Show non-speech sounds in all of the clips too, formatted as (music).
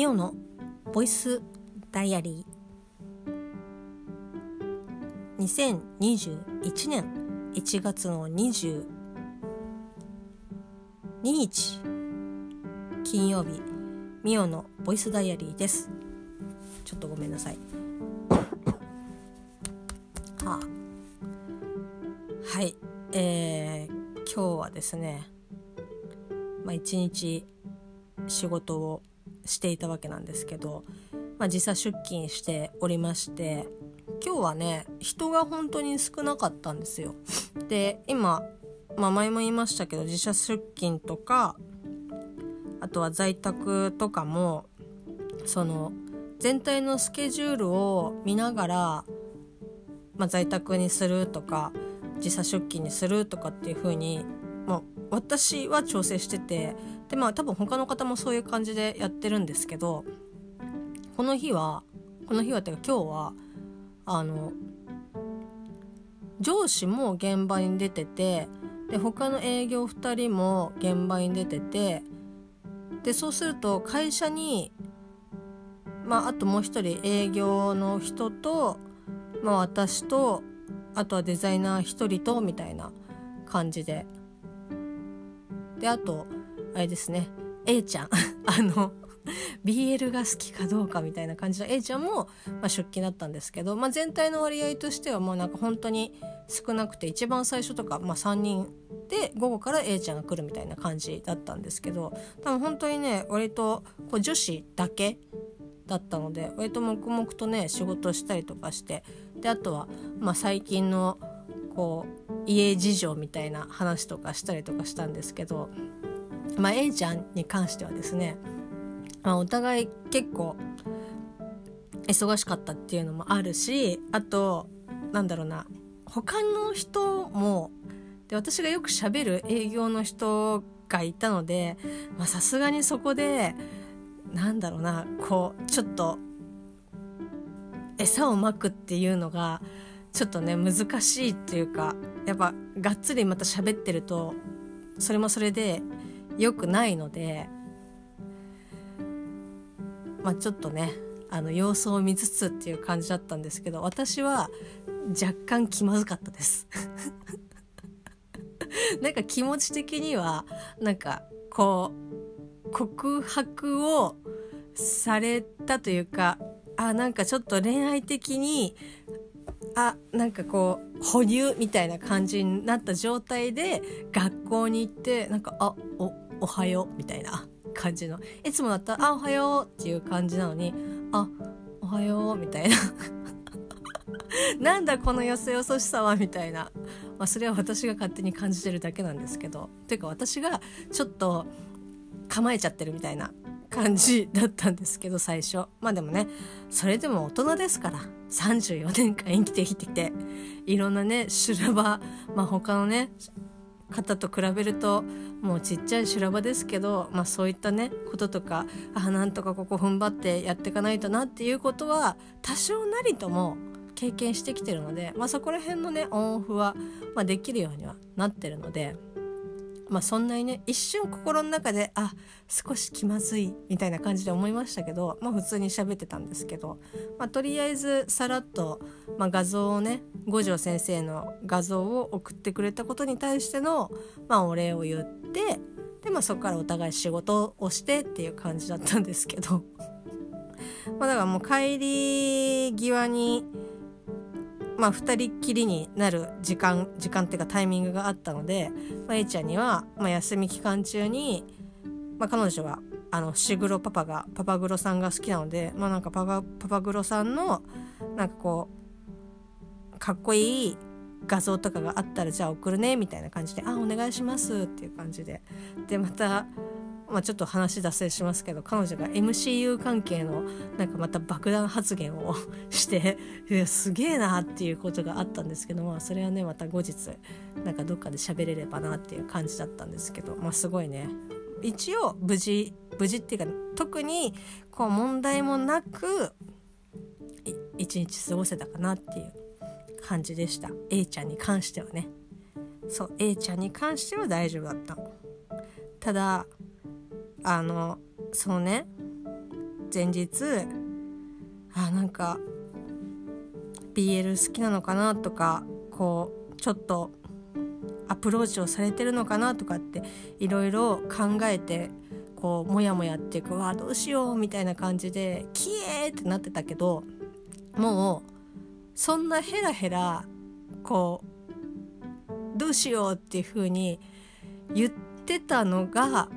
ミオのボイスダイアリー。2021年1月の22日金曜日ミオのボイスダイアリーです。ちょっとごめんなさい。はあはいえー、今日はですねまあ一日仕事をしていたわけなんですけど、まあ、時差出勤しておりまして今日はね人が本当に少なかったんですよ。で今、まあ、前も言いましたけど時差出勤とかあとは在宅とかもその全体のスケジュールを見ながら、まあ、在宅にするとか時差出勤にするとかっていう風に私は調整しててでまあ多分他の方もそういう感じでやってるんですけどこの日はこの日はっていうか今日はあの上司も現場に出ててで他の営業2人も現場に出ててでそうすると会社にまああともう一人営業の人と、まあ、私とあとはデザイナー1人とみたいな感じでであとあれですね。A ちゃん。(laughs) あの BL が好きかどうかみたいな感じの A ちゃんも、まあ、出勤だったんですけど、まあ、全体の割合としてはもうなんか本当に少なくて一番最初とか、まあ、3人で午後から A ちゃんが来るみたいな感じだったんですけど多分本当にね割とこう女子だけだったので割と黙々とね仕事したりとかしてであとは、まあ、最近のこう家事情みたいな話とかしたりとかしたんですけどまあ、A ちゃんに関してはですね、まあ、お互い結構忙しかったっていうのもあるしあとなんだろうな他の人もで私がよくしゃべる営業の人がいたのでさすがにそこでなんだろうなこうちょっと餌をまくっていうのがちょっとね難しいっていうかやっぱがっつりまた喋ってるとそれもそれで良くないのでまあちょっとねあの様子を見つつっていう感じだったんですけど私は若干気まずかったです。(laughs) なんか気持ち的にはなんかこう告白をされたというかあなんかちょっと恋愛的にあなんかこう保留みたいな感じになった状態で学校に行ってなんかあおおはようみたいな感じの。いつもだったらあおはようっていう感じなのにあおはようみたいな。(laughs) なんだこのよそよそしさはみたいな、まあ、それは私が勝手に感じてるだけなんですけど。ていうか私がちょっと構えちゃってるみたいな。感じだったんですけど最初まあでもねそれでも大人ですから34年間生きてきてきていろんなね修羅場まあ他のね方と比べるともうちっちゃい修羅場ですけど、まあ、そういったねこととかあなんとかここ踏ん張ってやっていかないとなっていうことは多少なりとも経験してきてるので、まあ、そこら辺のねオンオフは、まあ、できるようにはなってるので。まあそんなにね一瞬心の中であ少し気まずいみたいな感じで思いましたけどまあ普通に喋ってたんですけど、まあ、とりあえずさらっと、まあ、画像をね五条先生の画像を送ってくれたことに対しての、まあ、お礼を言ってで、まあ、そこからお互い仕事をしてっていう感じだったんですけど。まだからもう帰り際にまあ、2人きりになる時間時間っていうかタイミングがあったので、まあ、A ちゃんには、まあ、休み期間中に、まあ、彼女はあのシグロパパがパパグロさんが好きなので、まあ、なんかパパパパグロさんのなんかこうかっこいい画像とかがあったらじゃあ送るねみたいな感じで「あお願いします」っていう感じで。でまたまあ、ちょっと話脱線しますけど彼女が MCU 関係のなんかまた爆弾発言をして (laughs) すげえなっていうことがあったんですけど、まあ、それはねまた後日なんかどっかで喋れればなっていう感じだったんですけど、まあ、すごいね。一応無事無事っていうか特にこう問題もなく一日過ごせたかなっていう感じでした。A ちゃんに関してはね。そう A ちゃんに関しては大丈夫だった。ただあのそうね。前日あなんか BL 好きなのかなとかこうちょっとアプローチをされてるのかなとかっていろいろ考えてこうモヤモヤっていうわどうしようみたいな感じでキエーってなってたけどもうそんなヘラヘラこうどうしようっていう風に言ってたのが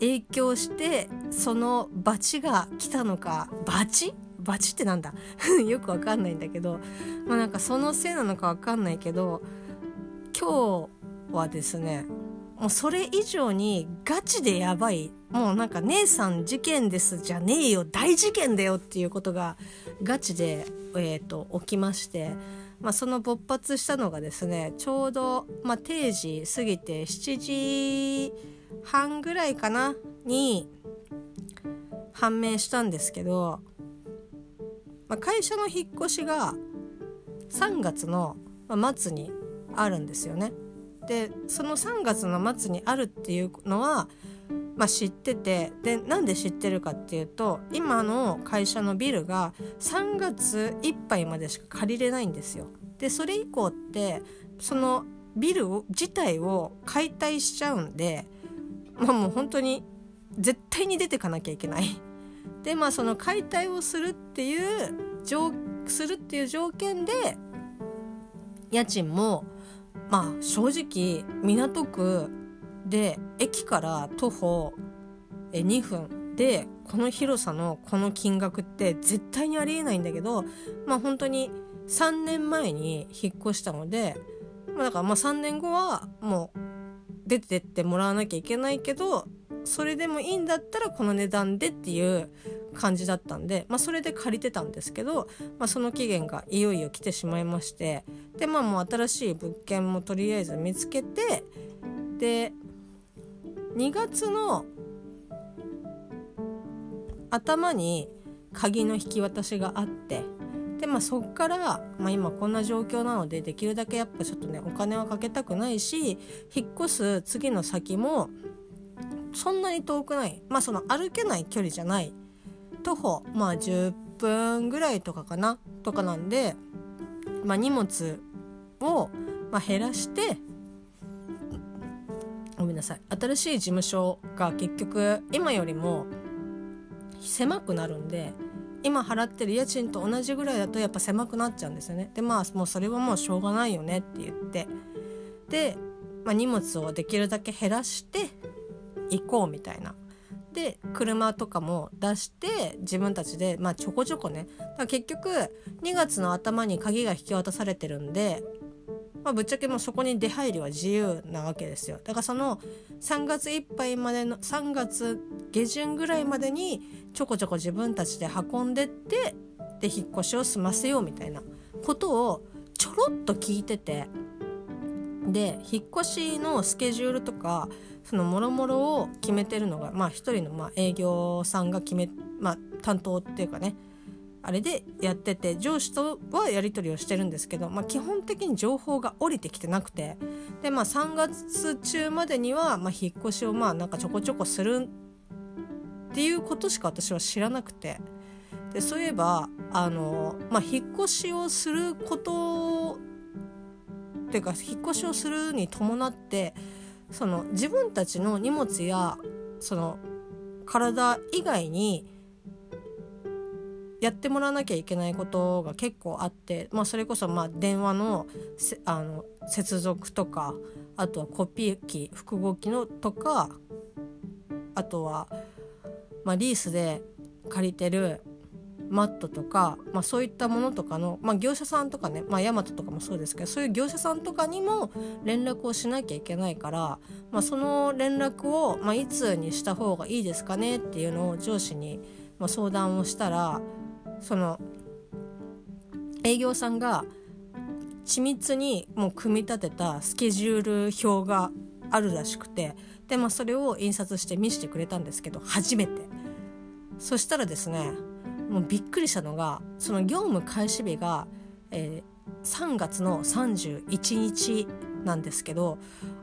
影響してそのバチが来たのかバチ？バチってなんだ？(laughs) よくわかんないんだけどまあなんかそのせいなのかわかんないけど今日はですねもうそれ以上にガチでやばい。もうなんか姉さん事件ですじゃねえよ大事件だよっていうことがガチで、えーと、起きまして、まあ、その勃発したのがですねちょうど、まあ、定時過ぎて7時半ぐらいかなに判明したんですけど、まあ、会社の引っ越しが3月の末にあるんですよね。でその3月の末にあるっていうのは、まあ、知っててでなんで知ってるかっていうと今の会社のビルが3月いっぱいまでしか借りれないんですよ。でそれ以降ってそのビルを自体を解体しちゃうんで、まあ、もう本当に絶対に出てかなきゃいけない。でまあその解体をするっていうするっていう条件で家賃もまあ正直港区で駅から徒歩2分でこの広さのこの金額って絶対にありえないんだけどまあ本当に3年前に引っ越したので、ま、だからまあ3年後はもう出てってもらわなきゃいけないけどそれでもいいんだったらこの値段でっていう感じだったんで、まあ、それで借りてたんですけど、まあ、その期限がいよいよ来てしまいましてでまあもう新しい物件もとりあえず見つけてで2月の頭に鍵の引き渡しがあってでまあそっから、まあ、今こんな状況なのでできるだけやっぱちょっとねお金はかけたくないし引っ越す次の先もそんなに遠くない。まあその歩けない距離じゃない。徒歩まあ10分ぐらいとかかな。とかなんで、まあ、荷物を、まあ、減らしてごめんなさい。新しい事務所が結局今よりも狭くなるんで今払ってる家賃と同じぐらいだとやっぱ狭くなっちゃうんですよね。でまあもうそれはもうしょうがないよねって言って。で、まあ、荷物をできるだけ減らして行こうみたいな。で車とかも出して自分たちでまあちょこちょこね。だから結局2月の頭に鍵が引き渡されてるんで、まあ、ぶっちゃけもうそこに出入りは自由なわけですよ。だからその3月いっぱいまでの3月下旬ぐらいまでにちょこちょこ自分たちで運んでってで引っ越しを済ませようみたいなことをちょろっと聞いててで引っ越しのスケジュールとかそのもろもろを決めてるのがまあ一人のまあ営業さんが決め、まあ、担当っていうかねあれでやってて上司とはやり取りをしてるんですけど、まあ、基本的に情報が降りてきてなくてで、まあ、3月中までには、まあ、引っ越しをまあなんかちょこちょこするっていうことしか私は知らなくてでそういえばあの、まあ、引っ越しをすることっていうか引っ越しをするに伴ってその自分たちの荷物やその体以外にやってもらわなきゃいけないことが結構あって、まあ、それこそまあ電話のあの接続とかあとはコピー機複合機のとかあとは、まあ、リースで借りてるマットとか、まあ、そういったものとかの、まあ、業者さんとかね、まあ、ヤマトとかもそうですけどそういう業者さんとかにも連絡をしなきゃいけないから、まあ、その連絡を、まあ、いつにした方がいいですかねっていうのを上司に、相談をしたらその営業さんが緻密にもう組み立てたスケジュール表があるらしくてで、まあ、それを印刷して見せてくれたんですけど初めて。そしたらですねもうびっくりしたのがその業務開始日が、えー、3月の31日なんですけど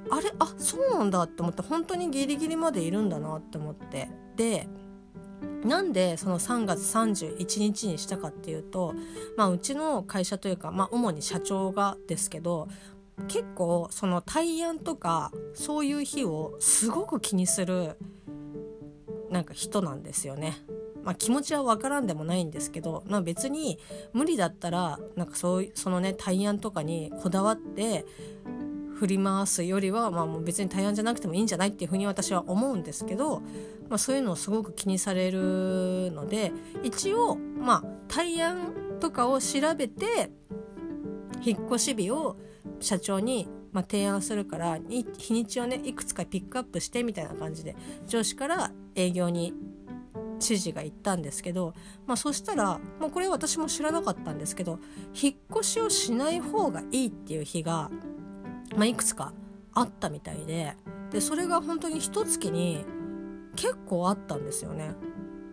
あれ？あそうなんだって思って本当にギリギリまでいるんだなって思ってでなんでその3月31日にしたかっていうと、まあ、うちの会社というか、まあ、主に社長がですけど結構その対案とかそういう日をすごく気にするなんか人なんですよね。まあ、気持ちは分からんでもないんですけど、まあ、別に無理だったらなんかそうそのね対案とかにこだわって振り回すよりは、まあ、もう別に対案じゃなくてもいいんじゃないっていうふうに私は思うんですけど、まあ、そういうのをすごく気にされるので一応まあ対案とかを調べて引っ越し日を社長にまあ、提案するから日にちをねいくつかピックアップしてみたいな感じで上司から営業に指示が行ったんですけど、まあ、そしたら、まあ、これ私も知らなかったんですけど引っ越しをしない方がいいっていう日がまあ、いくつかあったみたいででそれが本当に一月に結構あったんですよね。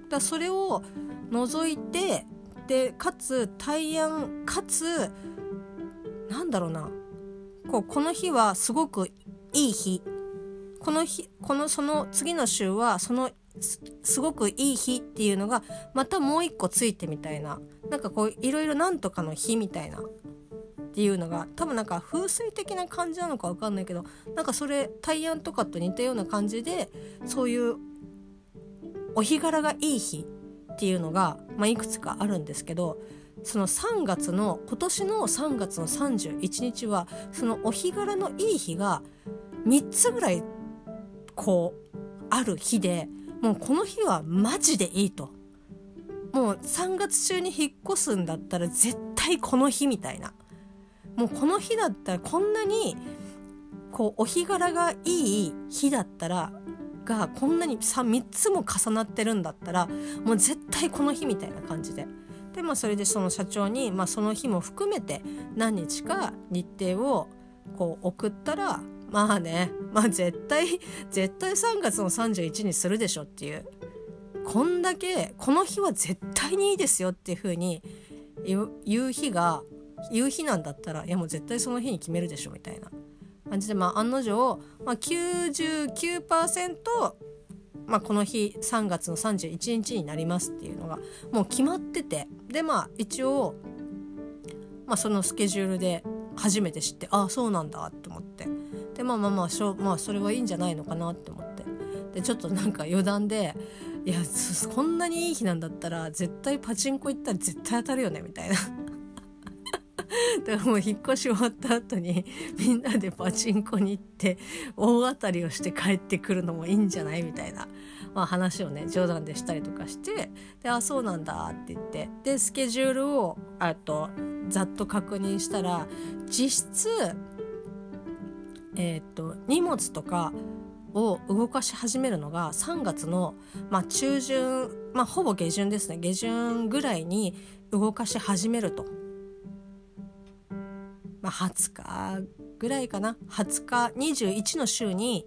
だそれを除いてでかつ対案かつなんだろうな。こうこの日はすごくいい日。この日このその次の週はそのすごくいい日っていうのがまたもう一個ついてみたいな。なんかこういろいろなんとかの日みたいな。っていうのが多分なんか風水的な感じなのか分かんないけどなんかそれ大安とかと似たような感じでそういうお日柄がいい日っていうのが、まあ、いくつかあるんですけどその3月の今年の3月の31日はそのお日柄のいい日が3つぐらいこうある日でもうこの日はマジでいいと。もう3月中に引っ越すんだったら絶対この日みたいなもうこの日だったらこんなにこうお日柄がいい日だったらがこんなに 3, 3つも重なってるんだったらもう絶対この日みたいな感じで。でまあそれでその社長に、まあ、その日も含めて何日か日程をこう送ったらまあねまあ絶対絶対3月の31にするでしょっていうこんだけこの日は絶対にいいですよっていう風に言う日が言う日なんだったらいやもう絶対その日に決めるでしょみたいな感じで、まあ、案の定、まあ99%、まあ、この日3月の31日になりますっていうのがもう決まっててでまあ一応、まあ、そのスケジュールで初めて知ってああそうなんだと思ってでまあまあまあしょまあそれはいいんじゃないのかなって思ってでちょっとなんか余談でいやこんなにいい日なんだったら絶対パチンコ行ったら絶対当たるよねみたいな (laughs) だからもう引っ越し終わった後にみんなでパチンコに行って大当たりをして帰ってくるのもいいんじゃないみたいな、まあ、話をね冗談でしたりとかしてであそうなんだって言ってでスケジュールをあとざっと確認したら実質えっ、と荷物とかを動かし始めるのが3月の、まあ、中旬、まあ、ほぼ下旬ですね。下旬ぐらいに動かし始めると。まあ、20日ぐらいかな。20日21の週に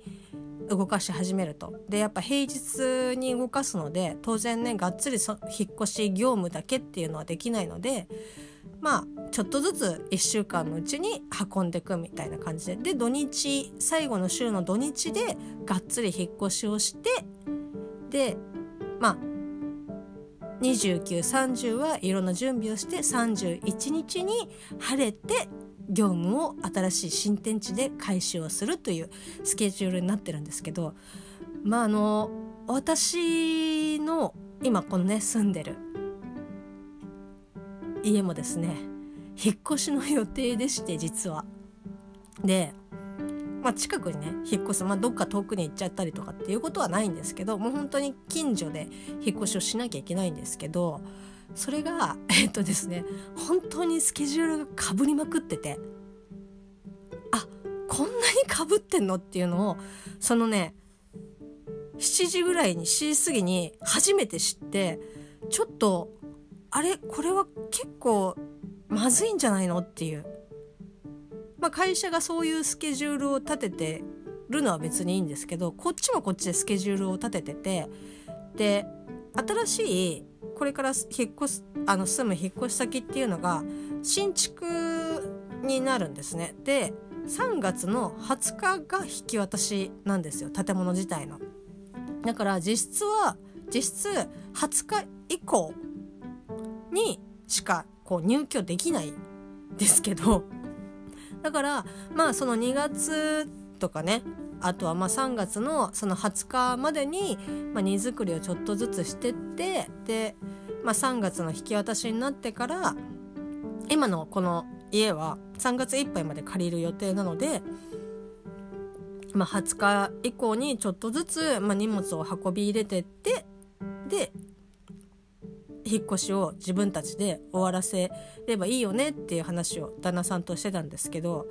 動かし始めると。でやっぱ平日に動かすので当然ねがっつりそ引っ越し業務だけっていうのはできないのでまあちょっとずつ1週間のうちに運んでくみたいな感じで。で土日最後の週の土日でがっつり引っ越しをしてでまあ2930はいろんな準備をして31日に晴れて業務を新しい新天地で開始をするというスケジュールになってるんですけどまああの私の今このね住んでる家もですね引っ越しの予定でして実は。でまあ、近くにね引っ越す、まあ、どっか遠くに行っちゃったりとかっていうことはないんですけどもう本当に近所で引っ越しをしなきゃいけないんですけどそれが (laughs) えっとですね本当にスケジュールがかぶりまくっててあこんなにかぶってんのっていうのをそのね7時ぐらいに7時過ぎに初めて知ってちょっとあれこれは結構まずいんじゃないのっていう、まあ、会社がそういうスケジュールを立ててるのは別にいいんですけどこっちもこっちでスケジュールを立てててで新しいこれから引っ越すあの住む引っ越し先っていうのが新築になるんですね。で3月の20日が引き渡しなんですよ建物自体の。だから実質は実質20日以降にしかこう入居できないですけど。だからまあその2月とかねあとはま3月のその20日までに、ま、荷造りをちょっとずつしてってで、まあ、3月の引き渡しになってから今のこの家は3月いっぱいまで借りる予定なので、まあ、20日以降にちょっとずつ、まあ、荷物を運び入れてってで引っ越しを自分たちで終わらせればいいよねっていう話を旦那さんとしてたんですけど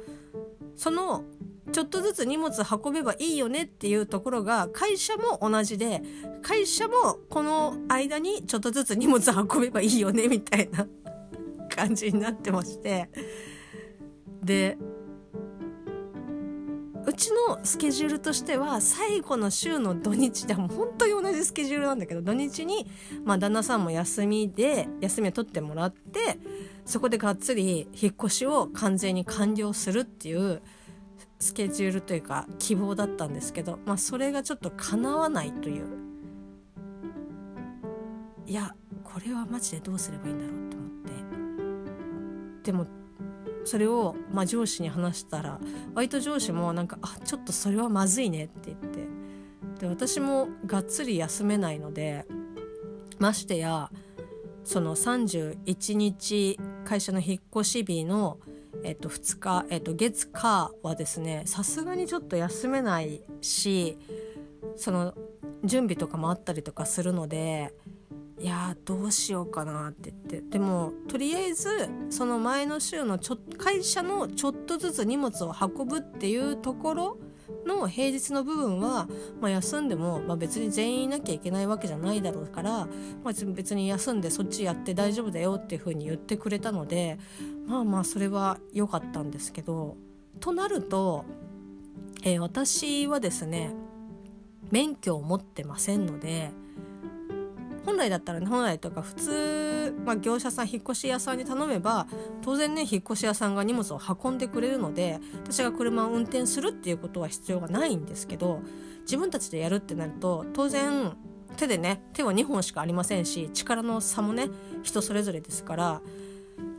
そのちょっとずつ荷物運べばいいよねっていうところが会社も同じで会社もこの間にちょっとずつ荷物運べばいいよねみたいな (laughs) 感じになってまして。でうちのスケジュールとしては最後の週の土日でも本当に同じスケジュールなんだけど土日に、まあ、旦那さんも休みで休みを取ってもらってそこでがっつり引っ越しを完全に完了するっていうスケジュールというか希望だったんですけど、まあ、それがちょっと叶わないという。いやこれはマジでどうすればいいんだろうと思って。でもそれを、まあ、上司に話したら割と上司もなんか「あちょっとそれはまずいね」って言って。で私もがっつり休めないのでましてやその31日会社の引っ越し日の、えっと、2日、えっと、月火はですねさすがにちょっと休めないしその準備とかもあったりとかするのでいやどうしようかなって言って。でもとりあえずその前の週のちょ会社のちょっとずつ荷物を運ぶっていうところの平日の部分は、まあ、休んでも、まあ、別に全員いなきゃいけないわけじゃないだろうから、まあ、別に休んでそっちやって大丈夫だよっていうふうに言ってくれたのでまあまあそれは良かったんですけどとなると、えー、私はですね免許を持ってませんので。本来だったらね本来とか普通、まあ、業者さん引っ越し屋さんに頼めば当然ね引っ越し屋さんが荷物を運んでくれるので私が車を運転するっていうことは必要がないんですけど自分たちでやるってなると当然手でね手は2本しかありませんし力の差もね人それぞれですから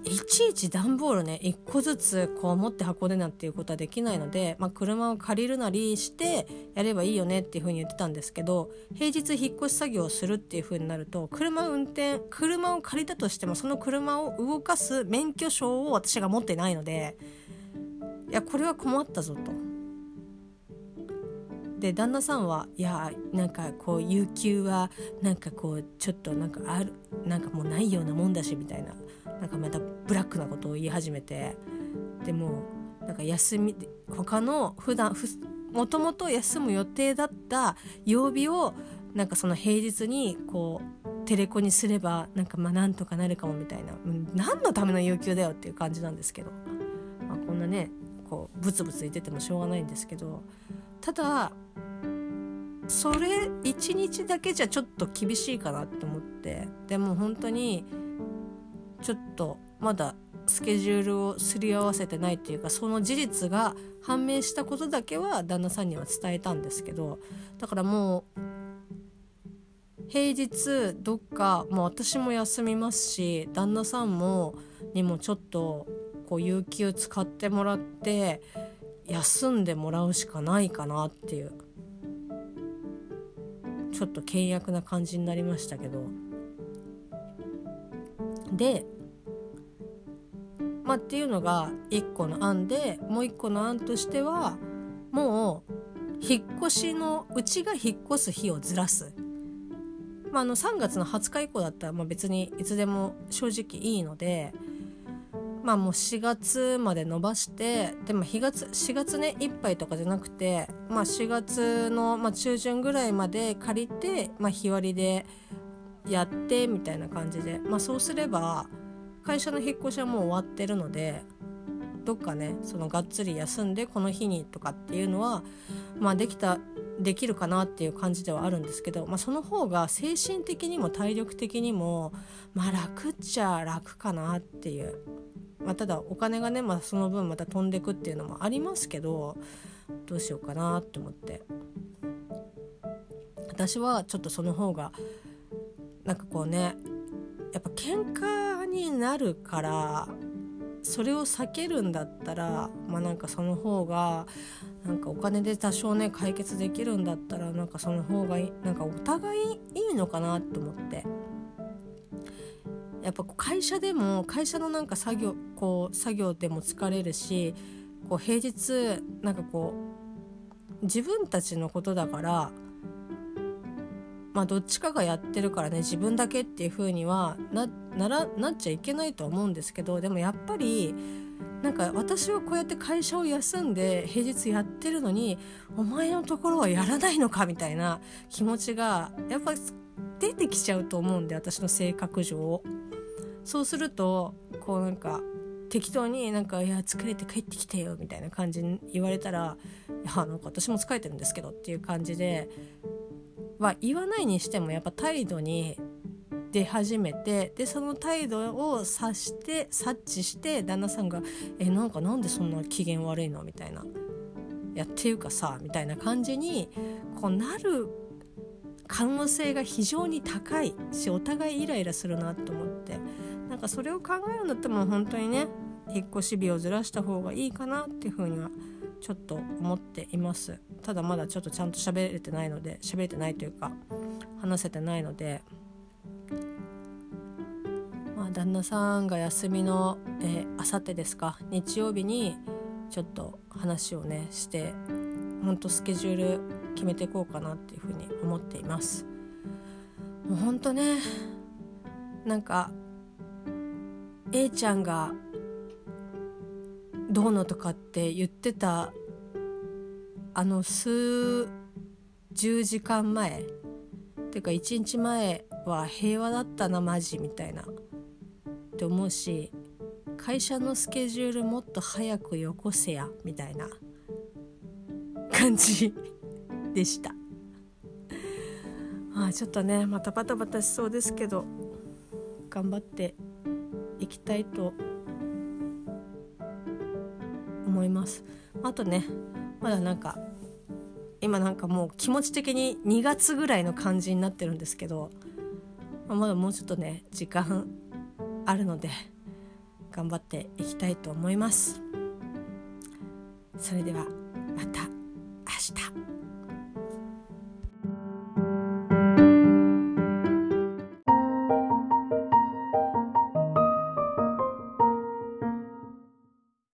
いちいち段ボールね1個ずつこう持って運んでなんていうことはできないので、まあ、車を借りるなりしてやればいいよねっていうふうに言ってたんですけど平日引っ越し作業をするっていうふうになると車運転車を借りたとしてもその車を動かす免許証を私が持ってないのでいやこれは困ったぞと。で旦那さんはいやなんかこう有給はなんかこうちょっとなんかあるなんかもうないようなもんだしみたいななんかまたブラックなことを言い始めてでもなんか休み他の普段ふもともと休む予定だった曜日をなんかその平日にこうテレコにすればなんかまあなんとかなるかもみたいな、何のための有給だよっていう感じなんですけど、まあ、こんなねこうブツブツ言っててもしょうがないんですけどただそれ1日だけじゃちょっと厳しいかなって思ってでも本当にちょっとまだスケジュールをすり合わせてないっていうかその事実が判明したことだけは旦那さんには伝えたんですけどだからもう平日どっかもう私も休みますし旦那さんもにもちょっとこう有給使ってもらって休んでもらうしかないかなっていうちょっと倹約な感じになりましたけど。でまあ、っていうのが1個の案でもう1個の案としてはもう引っ越しのうちが引っ越す日をずらす。まあ、あの3月の20日以降だったらまあ別にいつでも正直いいので、まあ、もう4月まで伸ばしてでも4月 ,4 月ねいっぱいとかじゃなくて、まあ、4月の、まあ、中旬ぐらいまで借りて、まあ、日割りでやってみたいな感じで、まあ、そうすれば会社の引っ越しはもう終わってるのでどっかねそのがっつり休んでこの日にとかっていうのはまあできたできるかなっていう感じではあるんですけど、まあ、その方が精神的にも体力的にもまあ楽っちゃ楽かなっていう、まあ、ただお金がね、まあ、その分また飛んでくっていうのもありますけどどうしようかなって思って。私はちょっとその方がなんかこうねやっぱ喧嘩になるからそれを避けるんだったらまあなんかその方がなんかお金で多少ね解決できるんだったらなんかその方がいいなんかお互いいいのかなと思って。やっぱ会社でも会社のなんか作業こう作業でも疲れるしこう平日なんかこう自分たちのことだからまあどっちかがやってるからね自分だけっていう風にはなっならなっちゃいけないとは思うんですけどでもやっぱりなんか私はこうやって会社を休んで平日やってるのにお前のところはやらないのかみたいな気持ちがやっぱ出てきちゃうと思うんで私の性格上。そうするとこうなんか適当になんか「いや疲れて帰ってきてよ」みたいな感じに言われたら「いやなんか私も疲れてるんですけど」っていう感じでは言わないにしてもやっぱ態度に出始めてでその態度を察して察知して旦那さんが「えなんかなんでそんな機嫌悪いの?」みたいな「やっていうかさ」みたいな感じにこうなる可能性が非常に高いしお互いイライラするなと思って。なんかそれを考えるんだったらもう本当にね引っ越し日をずらした方がいいかなっていうふうにはちょっと思っています。ただまだちょっとちゃんと喋れてないので喋れてないというか話せてないので。旦那さんが休みのあさってですか？日曜日にちょっと話をねしてほんとスケジュール決めていこうかなっていうふうに思っています。もうほんとねなんか A ちゃんがどうのとかって言ってたあの数十時間前っていうか1日前は平和だったなマジみたいな。って思うし会社のスケジュールもっと早くよこせやみたいな感じでした。あちょっとねまたバタバタしそうですけど頑張っていきたいと思います。あとねまだなんか今なんかもう気持ち的に2月ぐらいの感じになってるんですけど、まあ、まだもうちょっとね時間あるので頑張っていきたいと思います。それでは。